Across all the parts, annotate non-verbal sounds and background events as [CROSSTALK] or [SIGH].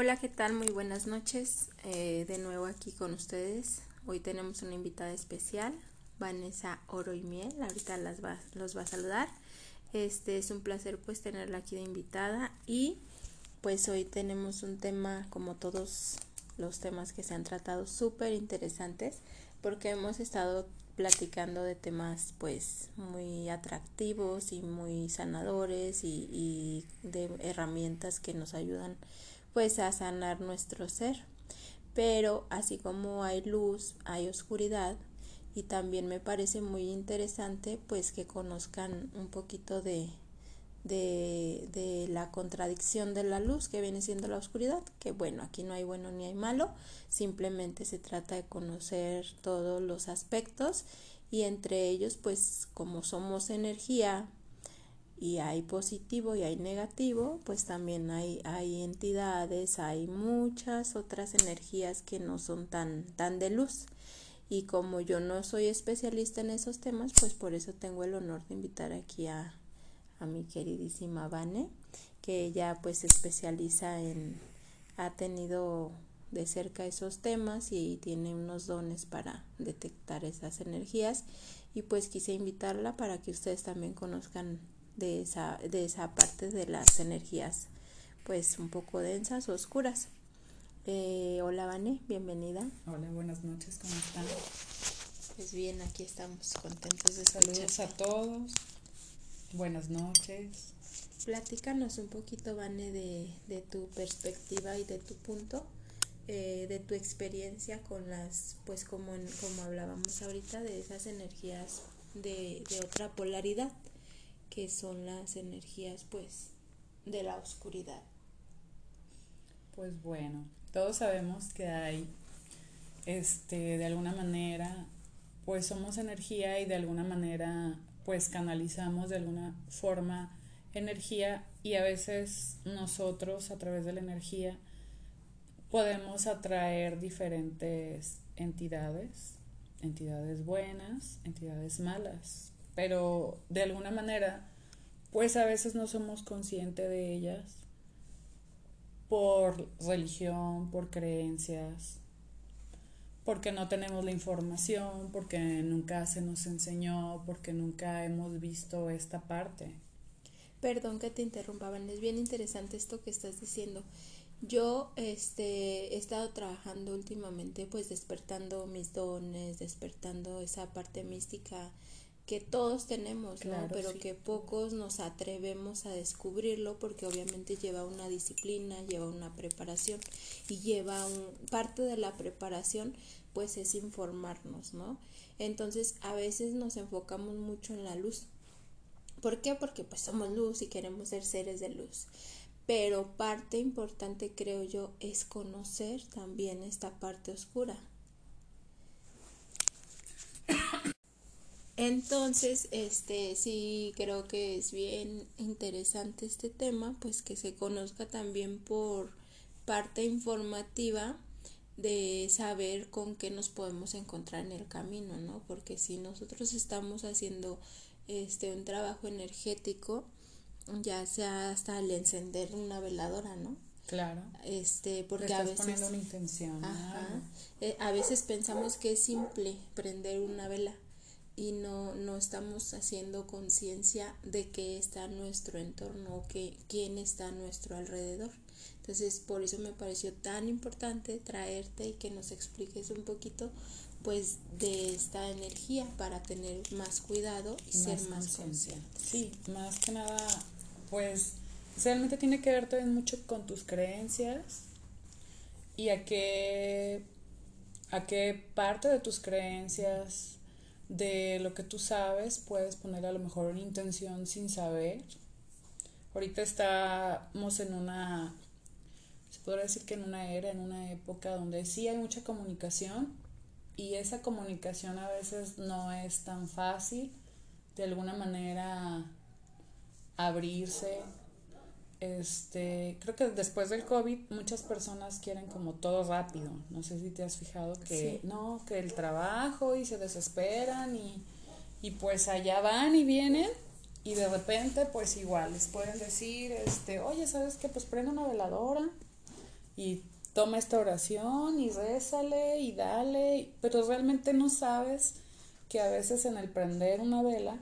Hola, ¿qué tal? Muy buenas noches. Eh, de nuevo aquí con ustedes. Hoy tenemos una invitada especial, Vanessa Oro y Miel. Ahorita las va, los va a saludar. Este es un placer pues tenerla aquí de invitada y pues hoy tenemos un tema como todos los temas que se han tratado súper interesantes porque hemos estado platicando de temas pues muy atractivos y muy sanadores y, y de herramientas que nos ayudan pues a sanar nuestro ser. Pero así como hay luz, hay oscuridad y también me parece muy interesante pues que conozcan un poquito de, de, de, la contradicción de la luz que viene siendo la oscuridad, que bueno, aquí no hay bueno ni hay malo, simplemente se trata de conocer todos los aspectos y entre ellos pues como somos energía, y hay positivo y hay negativo, pues también hay, hay entidades, hay muchas otras energías que no son tan, tan de luz. Y como yo no soy especialista en esos temas, pues por eso tengo el honor de invitar aquí a, a mi queridísima Vane, que ella pues se especializa en, ha tenido de cerca esos temas y tiene unos dones para detectar esas energías y pues quise invitarla para que ustedes también conozcan de esa, de esa parte de las energías pues un poco densas oscuras. Eh, hola Vane, bienvenida. Hola, buenas noches, ¿cómo están? Pues bien, aquí estamos contentos de Saludos a todos. Buenas noches. Platícanos un poquito, Vane, de, de tu perspectiva y de tu punto, eh, de tu experiencia con las, pues como, como hablábamos ahorita, de esas energías de, de otra polaridad que son las energías pues de la oscuridad. Pues bueno, todos sabemos que hay este de alguna manera pues somos energía y de alguna manera pues canalizamos de alguna forma energía y a veces nosotros a través de la energía podemos atraer diferentes entidades, entidades buenas, entidades malas, pero de alguna manera, pues a veces no somos conscientes de ellas por religión, por creencias, porque no tenemos la información, porque nunca se nos enseñó, porque nunca hemos visto esta parte. Perdón que te interrumpaban, es bien interesante esto que estás diciendo. Yo este, he estado trabajando últimamente, pues despertando mis dones, despertando esa parte mística que todos tenemos, ¿no? Pero que pocos nos atrevemos a descubrirlo porque obviamente lleva una disciplina, lleva una preparación y lleva un parte de la preparación pues es informarnos, ¿no? Entonces, a veces nos enfocamos mucho en la luz. ¿Por qué? Porque pues somos luz y queremos ser seres de luz. Pero parte importante creo yo es conocer también esta parte oscura. Entonces, este sí creo que es bien interesante este tema, pues que se conozca también por parte informativa de saber con qué nos podemos encontrar en el camino, ¿no? Porque si nosotros estamos haciendo este un trabajo energético, ya sea hasta el encender una veladora, ¿no? Claro. Este, porque a veces poniendo una intención. Ajá, eh, a veces pensamos que es simple prender una vela y no, no estamos haciendo conciencia de qué está nuestro entorno o que, quién está a nuestro alrededor. Entonces, por eso me pareció tan importante traerte y que nos expliques un poquito pues de esta energía para tener más cuidado y ser más conscientes. Sí, más que nada, pues realmente tiene que ver también mucho con tus creencias y a qué, a qué parte de tus creencias de lo que tú sabes, puedes poner a lo mejor una intención sin saber. Ahorita estamos en una, se podría decir que en una era, en una época donde sí hay mucha comunicación y esa comunicación a veces no es tan fácil de alguna manera abrirse este, creo que después del COVID muchas personas quieren como todo rápido. No sé si te has fijado que no, que el trabajo y se desesperan y, y pues allá van y vienen y de repente pues igual les pueden decir, este, oye, ¿sabes qué? Pues prende una veladora y toma esta oración y rézale y dale, pero realmente no sabes que a veces en el prender una vela,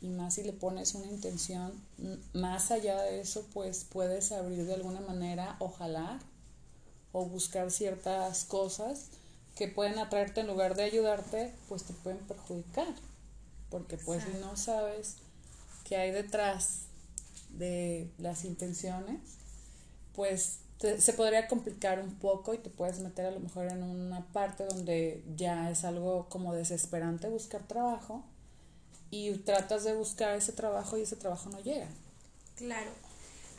y más si le pones una intención, más allá de eso, pues puedes abrir de alguna manera ojalá o buscar ciertas cosas que pueden atraerte en lugar de ayudarte, pues te pueden perjudicar. Porque pues si no sabes qué hay detrás de las intenciones, pues se podría complicar un poco y te puedes meter a lo mejor en una parte donde ya es algo como desesperante buscar trabajo y tratas de buscar ese trabajo y ese trabajo no llega. Claro.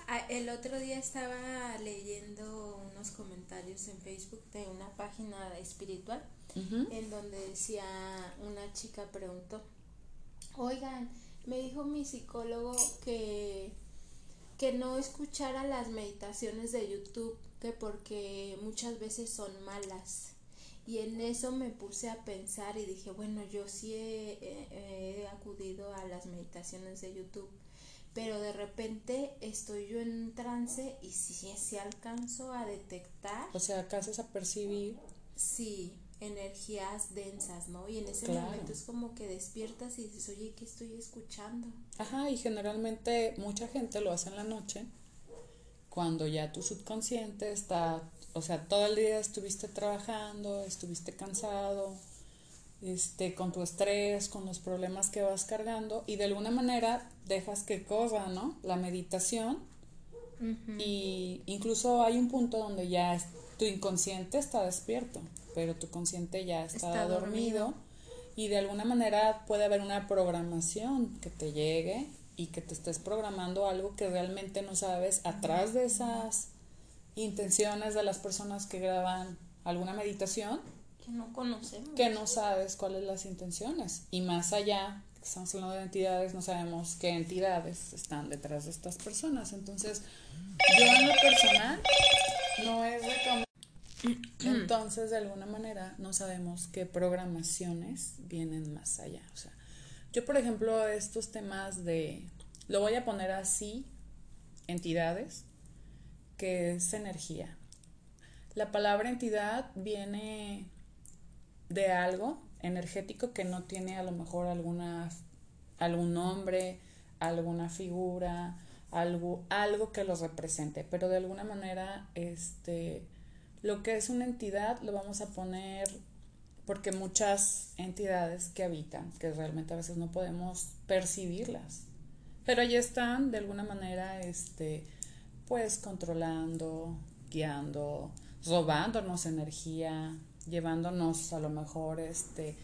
Ah, el otro día estaba leyendo unos comentarios en Facebook de una página espiritual en donde decía una chica preguntó, oigan, me dijo mi psicólogo que que no escuchara las meditaciones de YouTube, que porque muchas veces son malas. Y en eso me puse a pensar y dije, bueno, yo sí he, acudido a las meditaciones de YouTube, pero de repente estoy yo en un trance y si sí, alcanzo a detectar. O sea, haces a percibir. Sí, energías densas, ¿no? Y en ese momento es como que despiertas y dices, oye, ¿qué estoy escuchando? Ajá, y generalmente mucha gente lo hace en la noche, cuando ya tu subconsciente está, o sea, todo el día estuviste trabajando, estuviste cansado, este, con tu estrés, con los problemas que vas cargando, y de alguna manera dejas que corra, ¿no? La meditación. Y incluso hay un punto donde ya tu inconsciente está despierto pero tu consciente ya está, dormido. y de alguna manera puede haber una programación que te llegue y que te estés programando algo que realmente no sabes atrás de esas intenciones de las personas que graban alguna meditación que no conocemos. que no sabes cuáles las intenciones. Y más allá estamos hablando de entidades no sabemos qué entidades están detrás de estas personas. Entonces yo en lo personal no es de [CLEARS THROAT] entonces, de alguna manera, no sabemos qué programaciones vienen más allá. O sea, yo, por ejemplo, estos temas de, lo voy a poner así, entidades, que es energía. La palabra entidad viene de algo energético que no tiene a lo mejor alguna, algún nombre, alguna figura, algo, algo que los represente, pero de alguna manera, este, lo que es una entidad lo vamos a poner porque muchas entidades que habitan, que realmente a veces no podemos percibirlas, pero allí están de alguna manera, este, pues controlando, guiando, robándonos energía, llevándonos a lo mejor este,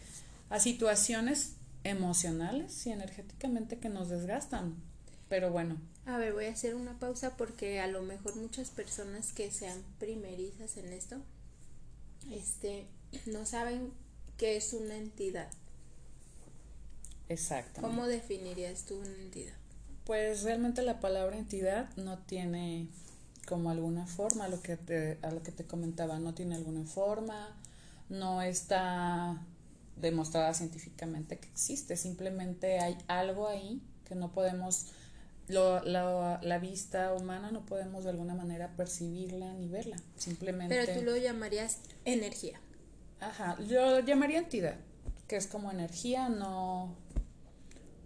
a situaciones emocionales y energéticamente que nos desgastan. Pero bueno, a ver, voy a hacer una pausa porque a lo mejor muchas personas que sean primerizas en esto, este, no saben qué es una entidad. Exacto. ¿Cómo definirías tú una entidad? Pues realmente la palabra entidad no tiene como alguna forma, lo que te, a lo que te comentaba, no tiene alguna forma, no está demostrada científicamente que existe, simplemente hay algo ahí que no podemos lo, la, la, vista humana no podemos de alguna manera percibirla ni verla, simplemente. Pero tú lo llamarías energía. Ajá, yo llamaría entidad, que es como energía no,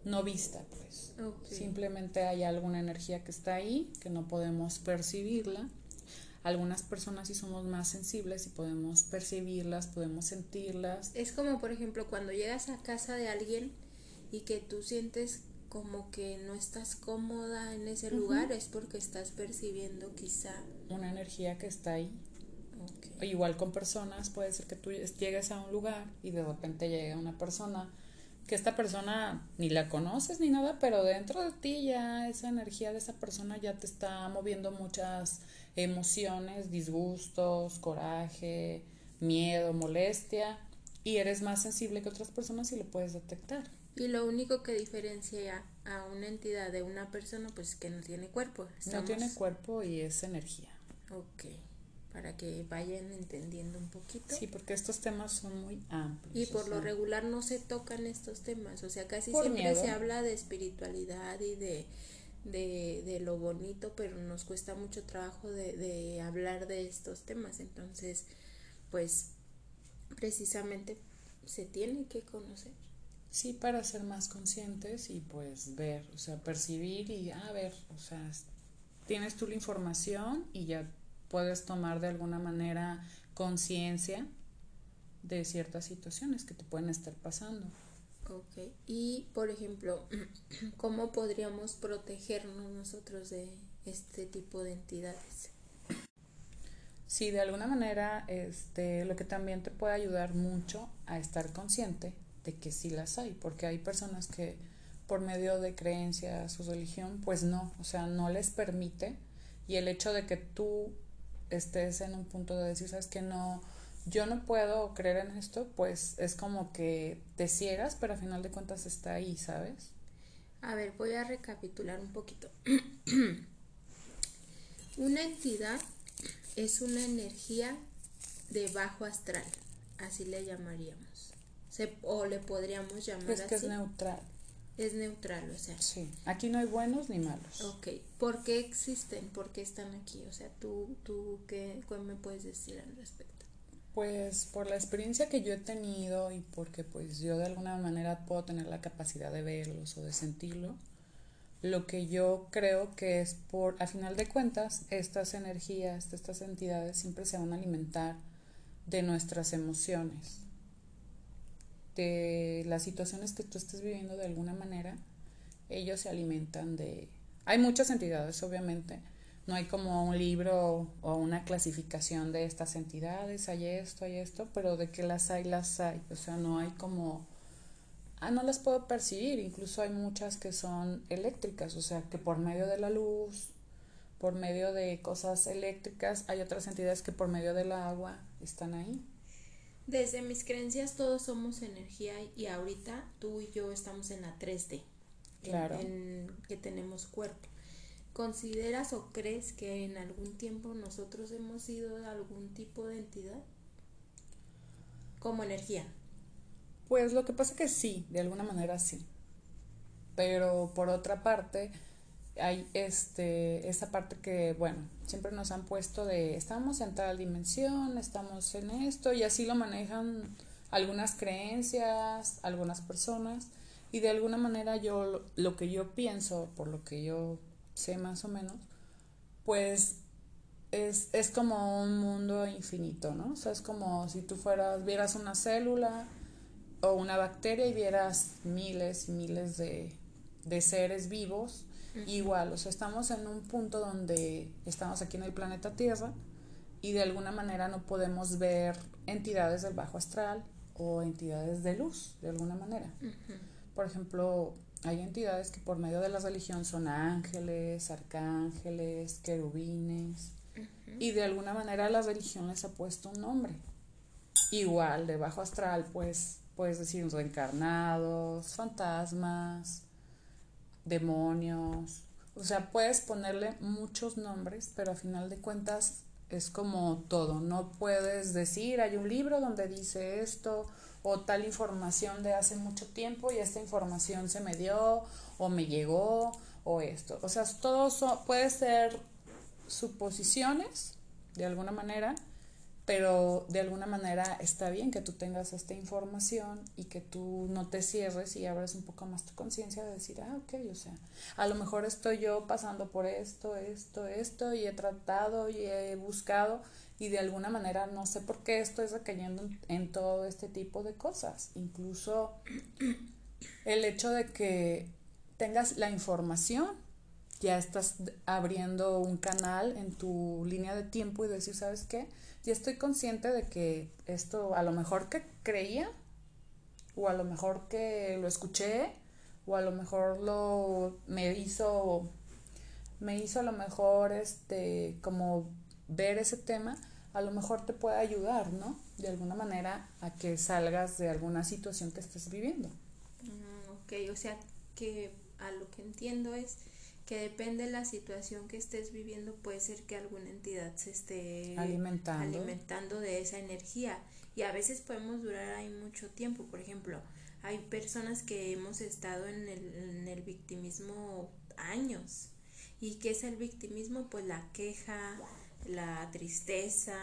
no vista, pues. Simplemente hay alguna energía que está ahí, que no podemos percibirla. Algunas personas sí somos más sensibles y podemos percibirlas, podemos sentirlas. Es como, por ejemplo, cuando llegas a casa de alguien y que tú sientes como que no estás cómoda en ese lugar es porque estás percibiendo quizá una energía que está ahí. Igual con personas, puede ser que tú llegues a un lugar y de repente llegue una persona que esta persona ni la conoces ni nada, pero dentro de ti ya esa energía de esa persona ya te está moviendo muchas emociones, disgustos, coraje, miedo, molestia y eres más sensible que otras personas y lo puedes detectar. Y lo único que diferencia a una entidad de una persona, pues es que no tiene cuerpo. No tiene cuerpo y es energía. Ok, que vayan entendiendo un poquito. Sí, porque estos temas son muy amplios. Y por lo regular no se tocan estos temas, o sea, casi siempre se habla de espiritualidad y de, de, de lo bonito, pero nos cuesta mucho trabajo de, de hablar de estos temas. Entonces, pues precisamente se tiene que conocer. Sí, para ser más conscientes y pues ver, o sea, percibir y a ver, o sea, tienes tú la información y ya puedes tomar de alguna manera conciencia de ciertas situaciones que te pueden estar pasando. Ok, y por ejemplo, [CLEARS THROAT] ¿cómo podríamos protegernos nosotros de este tipo de entidades? Sí, de alguna manera, este, lo que también te puede ayudar mucho a estar consciente de que sí las hay, porque hay personas que por medio de creencias su religión, pues no, o sea, no les permite y el hecho de que tú estés en un punto de decir, sabes que no, yo no puedo creer en esto, pues es como que te ciegas, pero al final de cuentas está ahí, ¿sabes? A ver, voy a recapitular un poquito. [CLEARS THROAT] una entidad es una energía de bajo astral, así le llamaríamos. Se, o le podríamos llamar pues que es neutral. Es neutral, o sea. Sí, aquí no hay buenos ni malos. Ok, ¿por qué existen? ¿Por qué están aquí? O sea, ¿tú, tú qué, qué me puedes decir al respecto? Pues por la experiencia que yo he tenido y porque pues yo de alguna manera puedo tener la capacidad de verlos o de sentirlo, lo que yo creo que es por, a final de cuentas, estas energías, estas entidades siempre se van a alimentar de nuestras emociones de las situaciones que tú estés viviendo de alguna manera, ellos se alimentan de... Hay muchas entidades, obviamente. No hay como un libro o una clasificación de estas entidades, hay esto, hay esto, pero de que las hay, las hay. O sea, no hay como... Ah, no las puedo percibir. Incluso hay muchas que son eléctricas, o sea, que por medio de la luz, por medio de cosas eléctricas, hay otras entidades que por medio del agua están ahí. Desde mis creencias todos somos energía y ahorita tú y yo estamos en la 3D, claro. en, que tenemos cuerpo. ¿Consideras o crees que en algún tiempo nosotros hemos sido algún tipo de entidad? Como energía. Pues lo que pasa es que sí, de alguna manera sí. Pero por otra parte, hay este, esta parte que, bueno, siempre nos han puesto de estamos en tal dimensión, estamos en esto, y así lo manejan algunas creencias, algunas personas, y de alguna manera yo lo que yo pienso, por lo que yo sé más o menos, pues es, es como un mundo infinito, ¿no? O sea, es como si tú fueras, vieras una célula o una bacteria y vieras miles y miles de, de seres vivos Igual, o sea, estamos en un punto donde estamos aquí en el planeta Tierra y de alguna manera no podemos ver entidades del bajo astral o entidades de luz, de alguna manera. Por ejemplo, hay entidades que por medio de la religión son ángeles, arcángeles, querubines, y de alguna manera la religión les ha puesto un nombre. Igual, de bajo astral, pues puedes decir reencarnados, fantasmas, demonios. O sea, puedes ponerle muchos nombres, pero a final de cuentas es como todo. No puedes decir, hay un libro donde dice esto o tal información de hace mucho tiempo y esta información se me dio o me llegó o esto. O sea, todo puede ser suposiciones de alguna manera pero de alguna manera está bien que tú tengas esta información y que tú no te cierres y abres un poco más tu conciencia de decir, ah, ok, o sea, a lo mejor estoy yo pasando por esto, esto, esto y he tratado y he buscado y de alguna manera no sé por qué estoy recayendo en todo este tipo de cosas. Incluso el hecho de que tengas la información ya estás abriendo un canal en tu línea de tiempo y decir, ¿sabes qué? Y estoy consciente de que esto a lo mejor que creía o a lo mejor que lo escuché o a lo mejor lo me hizo me hizo a lo mejor este como ver ese tema a lo mejor te puede ayudar no de alguna manera a que salgas de alguna situación que estés viviendo. Mm, ok o sea que a lo que entiendo es que depende de la situación que estés viviendo, puede ser que alguna entidad se esté alimentando. alimentando de esa energía. Y a veces podemos durar ahí mucho tiempo. Por ejemplo, hay personas que hemos estado en el, en el victimismo años ¿Y qué es el victimismo? Pues la queja, la tristeza,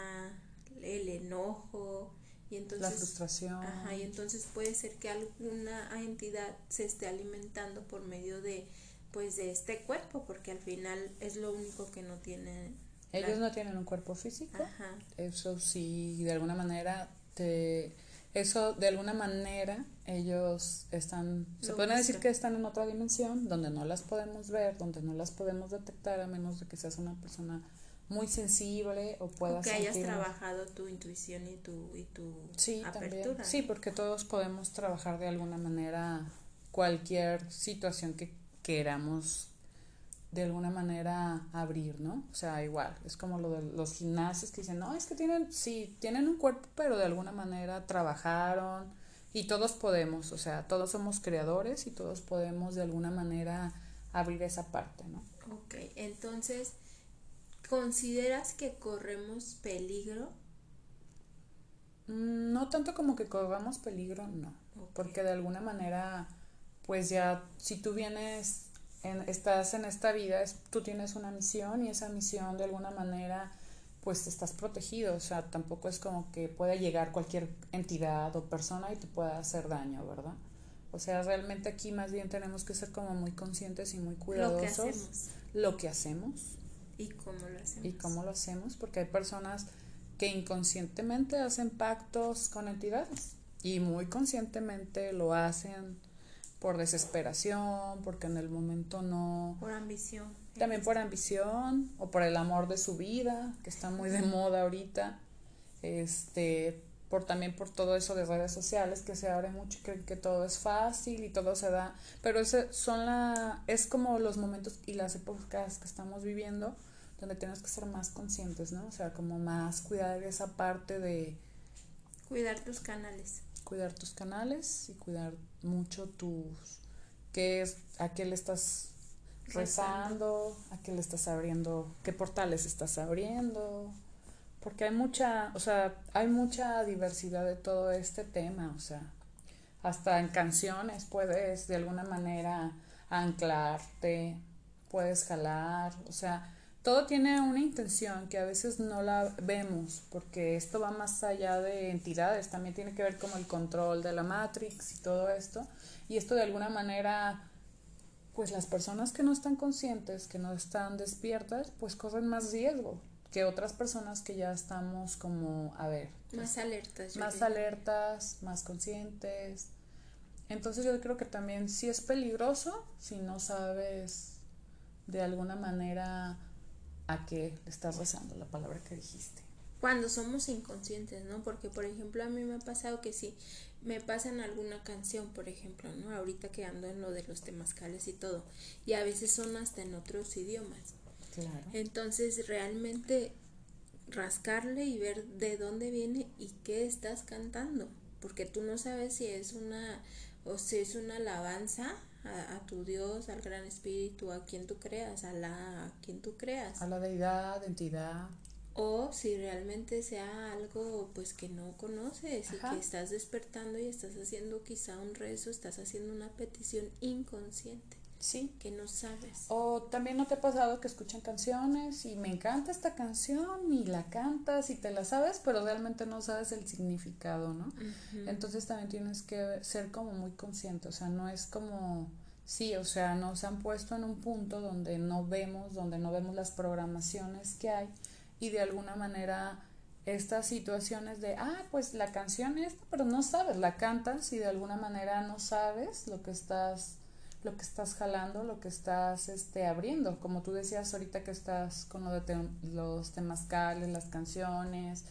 el enojo, y entonces, la frustración. Ajá, y entonces puede ser que alguna entidad se esté alimentando por medio de pues de este cuerpo, porque al final es lo único que no tiene ellos no tienen un cuerpo físico. Ajá. Eso sí, de alguna manera te eso de alguna manera ellos están se puede decir que están en otra dimensión donde no las podemos ver, donde no las podemos detectar a menos de que seas una persona muy sensible o puedas que hayas trabajado tu intuición y tu y tu sí, apertura. Sí, porque todos podemos trabajar de alguna manera cualquier situación que queramos de alguna manera abrir, ¿no? O sea, igual, es como lo de los gimnasios que dicen, no, es que tienen, sí, tienen un cuerpo, pero de alguna manera trabajaron y todos podemos, o sea, todos somos creadores y todos podemos de alguna manera abrir esa parte, ¿no? Ok, entonces, ¿consideras que corremos peligro? Mm, no tanto como que corramos peligro, no, porque de alguna manera, pues ya, si tú vienes estás en esta vida, es, tú tienes una misión y esa misión de alguna manera pues estás protegido, o sea, tampoco es como que pueda llegar cualquier entidad o persona y te pueda hacer daño, ¿verdad? O sea, realmente aquí más bien tenemos que ser como muy conscientes y muy cuidadosos. Lo que hacemos. Lo que hacemos. Y cómo lo hacemos. Y cómo lo hacemos, porque hay personas que inconscientemente hacen pactos con entidades y muy conscientemente lo hacen por desesperación, porque en el momento no... Por ambición. También por ambición o por el amor de su vida, que está muy de moda ahorita. Este, por también por todo eso de redes sociales que se abre mucho y creen que todo es fácil y todo se da, pero ese son la es como los momentos y las épocas que estamos viviendo donde tenemos que ser más conscientes, ¿no? O sea, como más cuidar esa parte de cuidar tus canales cuidar tus canales y cuidar mucho tus qué es a qué le estás rezando, a qué le estás abriendo, qué portales estás abriendo, porque hay mucha, o sea, hay mucha diversidad de todo este tema, o sea, hasta en canciones puedes de alguna manera anclarte, puedes jalar, o sea, todo tiene una intención que a veces no la vemos porque esto va más allá de entidades, también tiene que ver como el control de la Matrix y todo esto. Y esto de alguna manera, pues las personas que no están conscientes, que no están despiertas, pues corren más riesgo que otras personas que ya estamos como, a ver. Más alertas. Más alertas, más conscientes. Entonces yo creo que también sí es peligroso si no sabes de alguna manera a qué le estás rezando la palabra que dijiste. Cuando somos inconscientes, ¿no? Porque, por ejemplo, a mí me ha pasado que si me pasan alguna canción, por ejemplo, ¿no? Ahorita que ando en lo de los temazcales y todo, y a veces son hasta en otros idiomas. Claro. Entonces, realmente rascarle y ver de dónde viene y qué estás cantando, porque tú no sabes si es una o si es una alabanza a, tu Dios, al Gran Espíritu, a quien tú creas, a la a quien tú creas. A la deidad, entidad. O si realmente sea algo pues que no conoces y que estás despertando y estás haciendo quizá un rezo, estás haciendo una petición inconsciente. Sí. Que no sabes. O también no te ha pasado que escuchan canciones y me encanta esta canción y la cantas y te la sabes, pero realmente no sabes el significado, ¿no? Entonces también tienes que ser como muy consciente, o sea, no es como, sí, o sea, nos han puesto en un punto donde no vemos, donde no vemos las programaciones que hay y de alguna manera estas situaciones de, ah, pues la canción esta, pero no sabes, la cantas y de alguna manera no sabes lo que estás lo que estás jalando, lo que estás este, abriendo. Como tú decías ahorita que estás con lo de los temazcales, las canciones.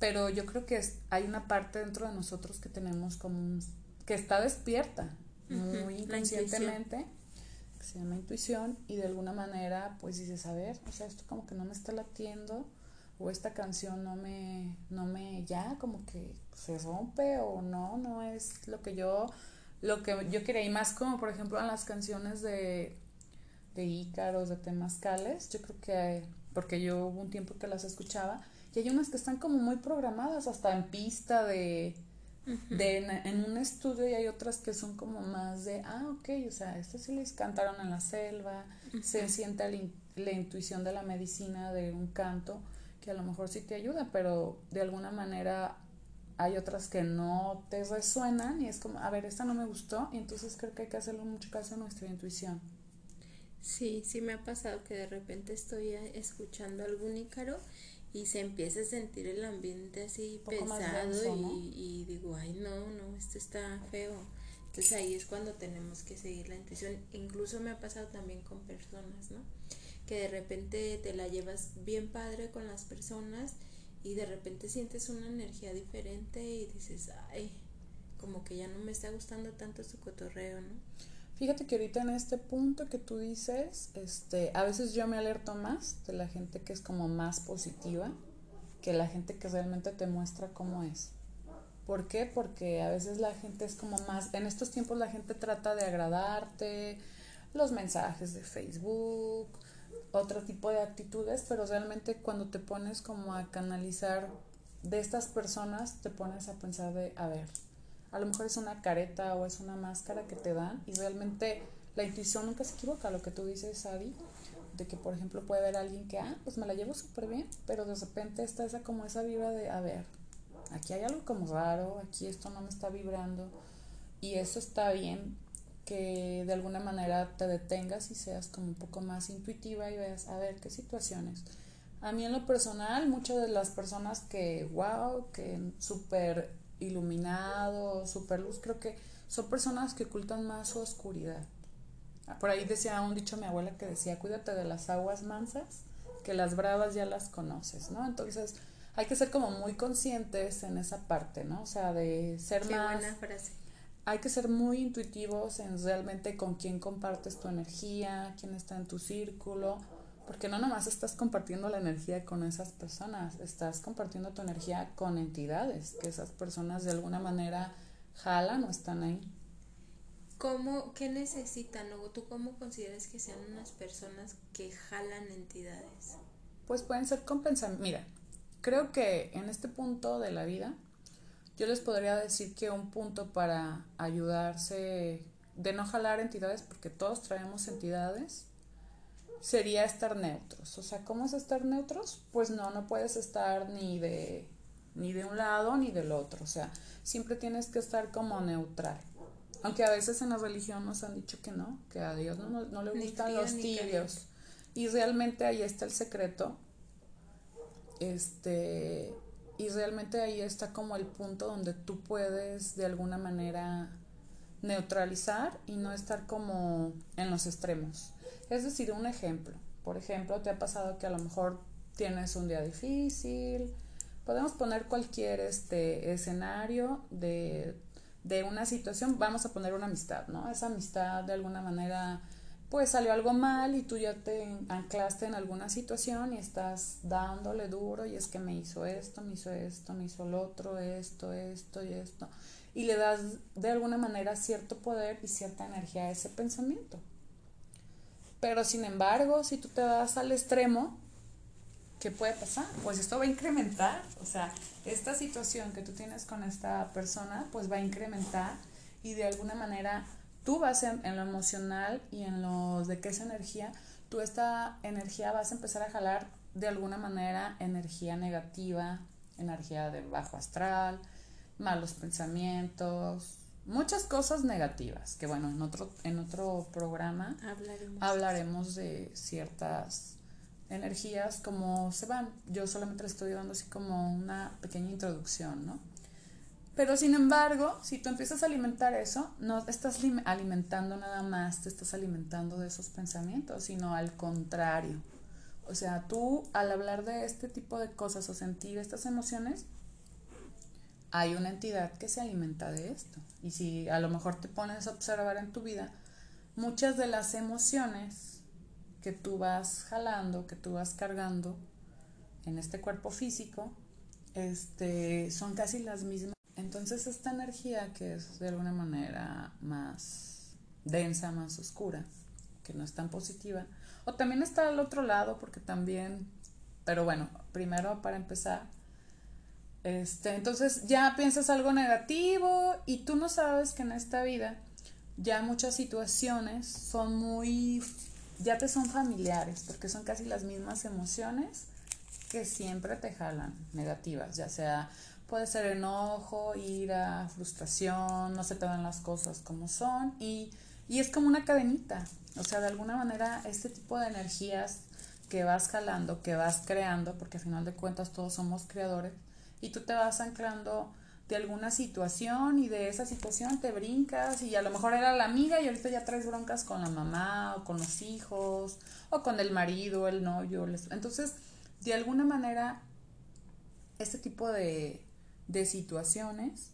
Pero yo creo que hay una parte dentro de nosotros que tenemos como que está despierta muy inconscientemente, que se llama intuición, y de alguna manera pues dices, a ver, o sea, esto como que no me está latiendo, o esta canción no me, no me, ya como que se rompe, o no, no es lo que yo lo que yo quería, y más como por ejemplo en las canciones de, de Ícaros, de Temazcales, yo creo que, porque yo hubo un tiempo que las escuchaba, y hay unas que están como muy programadas, hasta en pista de, de en, un estudio y hay otras que son como más de, ah, ok, o sea, estas sí les cantaron en la selva, se siente la, intuición de la medicina de un canto, que a lo mejor sí te ayuda, pero de alguna manera hay otras que no te resuenan y es como, a ver, esta no me gustó, y entonces creo que hay que hacerle mucho caso a nuestra intuición. Sí, sí me ha pasado que de repente estoy escuchando algún ícaro y se empieza a sentir el ambiente así pesado y, y, digo, ay no, no, esto está feo. Entonces ahí es cuando tenemos que seguir la intuición. Incluso me ha pasado también con personas, ¿no? Que de repente te la llevas bien padre con las personas y de repente sientes una energía diferente y dices, ay, como que ya no me está gustando tanto su cotorreo, ¿no? Fíjate que ahorita en este punto que tú dices, este, a veces yo me alerto más de la gente que es como más positiva que la gente que realmente te muestra cómo es. ¿Por qué? Porque a veces la gente es como más, en estos tiempos la gente trata de agradarte, los mensajes de Facebook, otro tipo de actitudes, pero realmente cuando te pones como a canalizar de estas personas, te pones a pensar de, a ver, a lo mejor es una careta o es una máscara que te dan y realmente la intuición nunca se equivoca, lo que tú dices, Adi, de que por ejemplo puede haber alguien que, ah, pues me la llevo súper bien, pero de repente está esa como esa vibra de, a ver, aquí hay algo como raro, aquí esto no me está vibrando y eso está bien que de alguna manera te detengas y seas como un poco más intuitiva y veas, a ver, qué situaciones. A mí en lo personal, muchas de las personas que, wow, que súper iluminado, super luz, creo que son personas que ocultan más su oscuridad. Ah, por ahí decía un dicho mi abuela que decía, cuídate de las aguas mansas, que las bravas ya las conoces, ¿no? Entonces hay que ser como muy conscientes en esa parte, ¿no? O sea, de ser Qué más... Buena frase. Hay que ser muy intuitivos en realmente con quién compartes tu energía, quién está en tu círculo, porque no nomás estás compartiendo la energía con esas personas, estás compartiendo tu energía con entidades, que esas personas de alguna manera jalan o están ahí. ¿Cómo, ¿Qué necesitan o tú cómo consideras que sean unas personas que jalan entidades? Pues pueden ser compensados. Mira, creo que en este punto de la vida, yo les podría decir que un punto para ayudarse de no jalar entidades, porque todos traemos entidades, sería estar neutros. O sea, ¿cómo es estar neutros? Pues no, no puedes estar ni de, ni de un lado ni del otro. O sea, siempre tienes que estar como neutral. Aunque a veces en la religión nos han dicho que no, que a Dios no, no, le gustan los tibios. Y realmente ahí está el secreto. Este, y realmente ahí está como el punto donde tú puedes de alguna manera neutralizar y no estar como en los extremos. Es decir, un ejemplo. Por ejemplo, te ha pasado que a lo mejor tienes un día difícil. Podemos poner cualquier este escenario de, de una situación. Vamos a poner una amistad, ¿no? Esa amistad de alguna manera pues salió algo mal y tú ya te anclaste en alguna situación y estás dándole duro y es que me hizo esto, me hizo esto, me hizo lo otro, esto, esto y esto. Y le das de alguna manera cierto poder y cierta energía a ese pensamiento. Pero sin embargo, si tú te vas al extremo, ¿qué puede pasar? Pues esto va a incrementar, o sea, esta situación que tú tienes con esta persona, pues va a incrementar y de alguna manera tú vas en, en lo emocional y en lo de qué es energía, tú esta energía vas a empezar a jalar de alguna manera energía negativa, energía de bajo astral, malos pensamientos, muchas cosas negativas, que bueno, en otro, en otro programa hablaremos. de ciertas energías, cómo se van. Yo solamente le estoy dando así como una pequeña introducción, ¿no? Pero sin embargo, si tú empiezas a alimentar eso, no estás alimentando nada más, te estás alimentando de esos pensamientos, sino al contrario. O sea, tú al hablar de este tipo de cosas o sentir estas emociones, hay una entidad que se alimenta de esto. Y si a lo mejor te pones a observar en tu vida, muchas de las emociones que tú vas jalando, que tú vas cargando en este cuerpo físico, este, son casi las mismas. Entonces esta energía que es de alguna manera más densa, más oscura, que no es tan positiva, o también está al otro lado porque también, pero bueno, primero para empezar, Este, entonces ya piensas algo negativo y tú no sabes que en esta vida ya muchas situaciones son muy, ya te son familiares, porque son casi las mismas emociones que siempre te jalan negativas, ya sea puede ser enojo, ira, frustración, no se te dan las cosas como son y, y es como una cadenita, o sea, de alguna manera este tipo de energías que vas jalando, que vas creando, porque al final de cuentas todos somos creadores, y tú te vas anclando de alguna situación y de esa situación te brincas y a lo mejor era la amiga y ahorita ya traes broncas con la mamá o con los hijos o con el marido, el novio. Entonces, de alguna manera, este tipo de, de situaciones,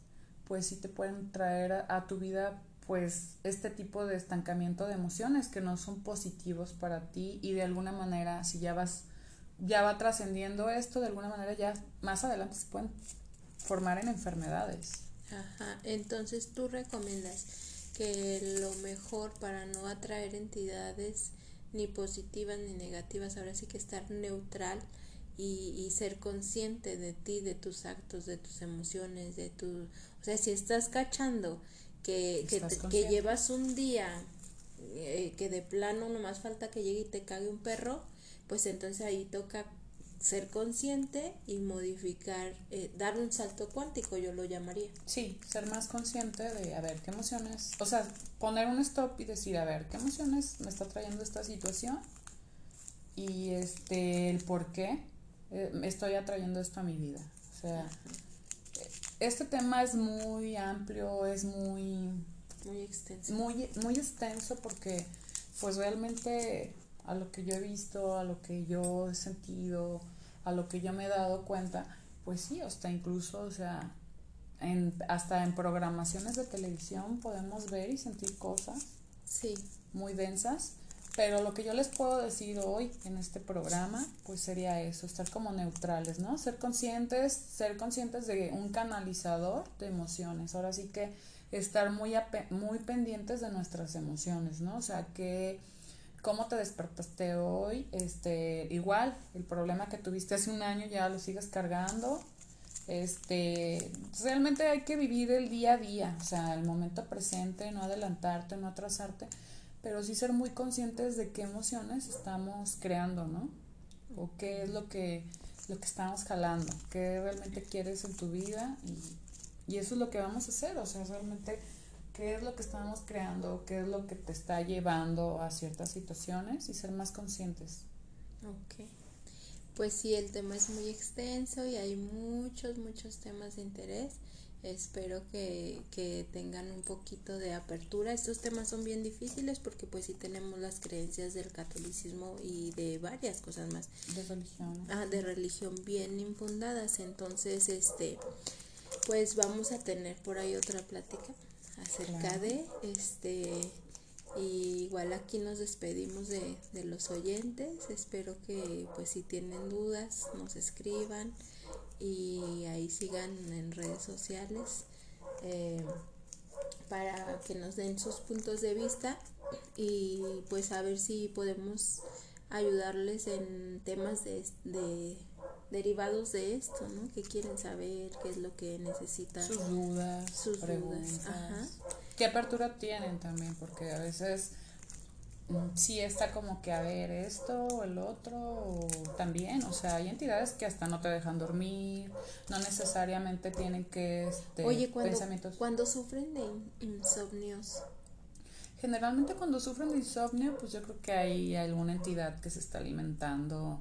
pues sí te pueden traer a, tu vida pues este tipo de estancamiento de emociones que no son positivos para ti y de alguna manera si ya vas ya va trascendiendo esto de alguna manera ya más adelante se pueden formar en enfermedades. Ajá, entonces tú recomiendas que lo mejor para no atraer entidades ni positivas ni negativas, ahora sí que estar neutral y, y ser consciente de ti, de tus actos, de tus emociones, de tu... O sea, si estás cachando que, que, que llevas un día eh, que de plano nomás falta que llegue y te cague un perro, pues entonces ahí toca ser consciente y modificar, eh, dar un salto cuántico, yo lo llamaría. Sí, ser más consciente de, a ver, qué emociones, o sea, poner un stop y decir, a ver, qué emociones me está trayendo esta situación y este, el por qué eh, estoy atrayendo esto a mi vida. O sea, este tema es muy amplio, es muy... Muy extenso. Muy, muy extenso porque pues realmente a lo que yo he visto, a lo que yo he sentido, a lo que yo me he dado cuenta, pues sí, hasta incluso, o sea, en, hasta en programaciones de televisión podemos ver y sentir cosas sí. muy densas, pero lo que yo les puedo decir hoy en este programa, pues sería eso, estar como neutrales, ¿no? Ser conscientes, ser conscientes de un canalizador de emociones, ahora sí que estar muy, muy pendientes de nuestras emociones, ¿no? O sea, que cómo te despertaste hoy, este, igual, el problema que tuviste hace un año ya lo sigues cargando, este, realmente hay que vivir el día a día, o sea, el momento presente, no adelantarte, no atrasarte, pero sí ser muy conscientes de qué emociones estamos creando, ¿no? O qué es lo que, lo que estamos jalando, qué realmente quieres en tu vida y, y eso es lo que vamos a hacer, o sea, realmente qué es lo que estamos creando, qué es lo que te está llevando a ciertas situaciones y ser más conscientes. Ok. Pues sí, el tema es muy extenso y hay muchos, muchos temas de interés. Espero que, que tengan un poquito de apertura. Estos temas son bien difíciles porque pues sí tenemos las creencias del catolicismo y de varias cosas más. De religión. Ah, de religión bien infundadas. Entonces, este, pues vamos a tener por ahí otra plática acerca de este y igual aquí nos despedimos de, de, los oyentes espero que pues si tienen dudas nos escriban y ahí sigan en redes sociales eh, para que nos den sus puntos de vista y pues a ver si podemos ayudarles en temas de, de derivados de esto, ¿no? Que quieren saber qué es lo que necesitan. Sus dudas, sus preguntas. Ajá. ¿Qué apertura tienen también? Porque a veces sí está como que a ver esto o el otro o también, o sea, hay entidades que hasta no te dejan dormir, no necesariamente tienen que este, Oye, cuando, pensamientos. cuando sufren de insomnios. Generalmente cuando sufren de insomnio, pues yo creo que hay alguna entidad que se está alimentando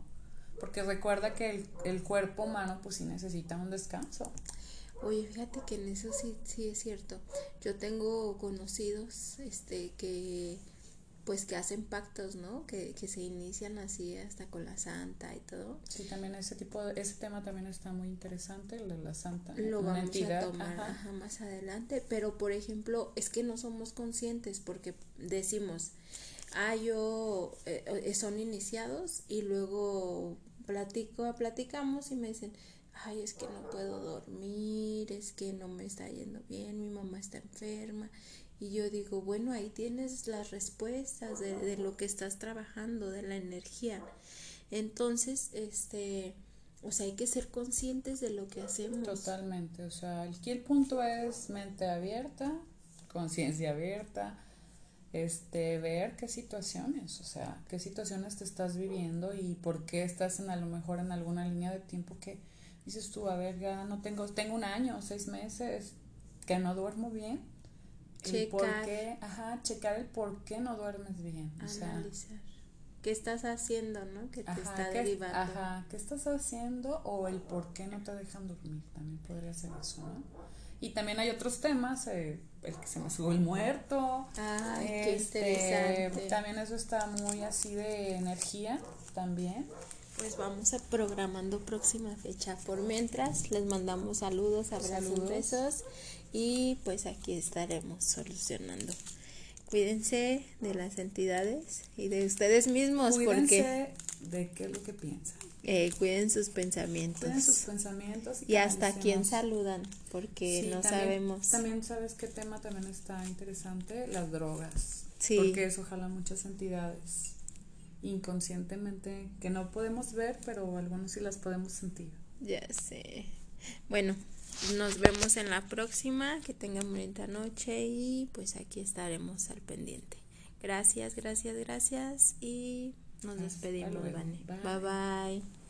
porque recuerda que el, el cuerpo humano pues sí necesita un descanso. Oye, fíjate que en eso sí, sí es cierto. Yo tengo conocidos este que pues que hacen pactos, ¿no? Que, que se inician así hasta con la santa y todo. Sí, también ese tipo de, ese tema también está muy interesante, el de la santa. Lo vamos a tomar más adelante, pero por ejemplo, es que no somos conscientes porque decimos, ah, yo, eh, eh, son iniciados y luego platico, platicamos y me dicen, ay, es que no puedo dormir, es que no me está yendo bien, mi mamá está enferma. Y yo digo, bueno, ahí tienes las respuestas de, de lo que estás trabajando, de la energía. Entonces, este, O sea, hay que ser conscientes de lo que hacemos. Totalmente, o sea, aquí el punto es mente abierta, conciencia abierta, este, ver qué situaciones, o sea, qué situaciones te estás viviendo y por qué estás en a lo mejor en alguna línea de tiempo que dices tú, a ver, ya no tengo, tengo un año, seis meses, que no duermo bien. Checar. por qué, ajá, checar el por qué no duermes bien. Analizar. ¿Qué estás haciendo, no? Que te está derivando. Ajá, ¿qué estás haciendo o el por qué no te dejan dormir? También podría ser eso, ¿no? Y también hay otros temas, eh, el que se me subió el muerto. Ay, qué este, interesante. También eso está muy así de energía, también. Pues vamos a programando próxima fecha. Por mientras, les mandamos saludos, abrazos, besos y pues aquí estaremos solucionando. Cuídense de las entidades y de ustedes mismos Cuídense de qué es lo que piensan. Eh, cuiden sus pensamientos. Cuiden sus pensamientos. Y, hasta quién saludan, porque no sabemos. También sabes qué tema también está interesante, las drogas. Sí. Porque eso jala muchas entidades inconscientemente que no podemos ver, pero algunos sí las podemos sentir. Ya sé. Bueno, nos vemos en la próxima. Que tengan bonita noche y pues aquí estaremos al pendiente. Gracias, gracias, gracias y nos despedimos, Bye bye.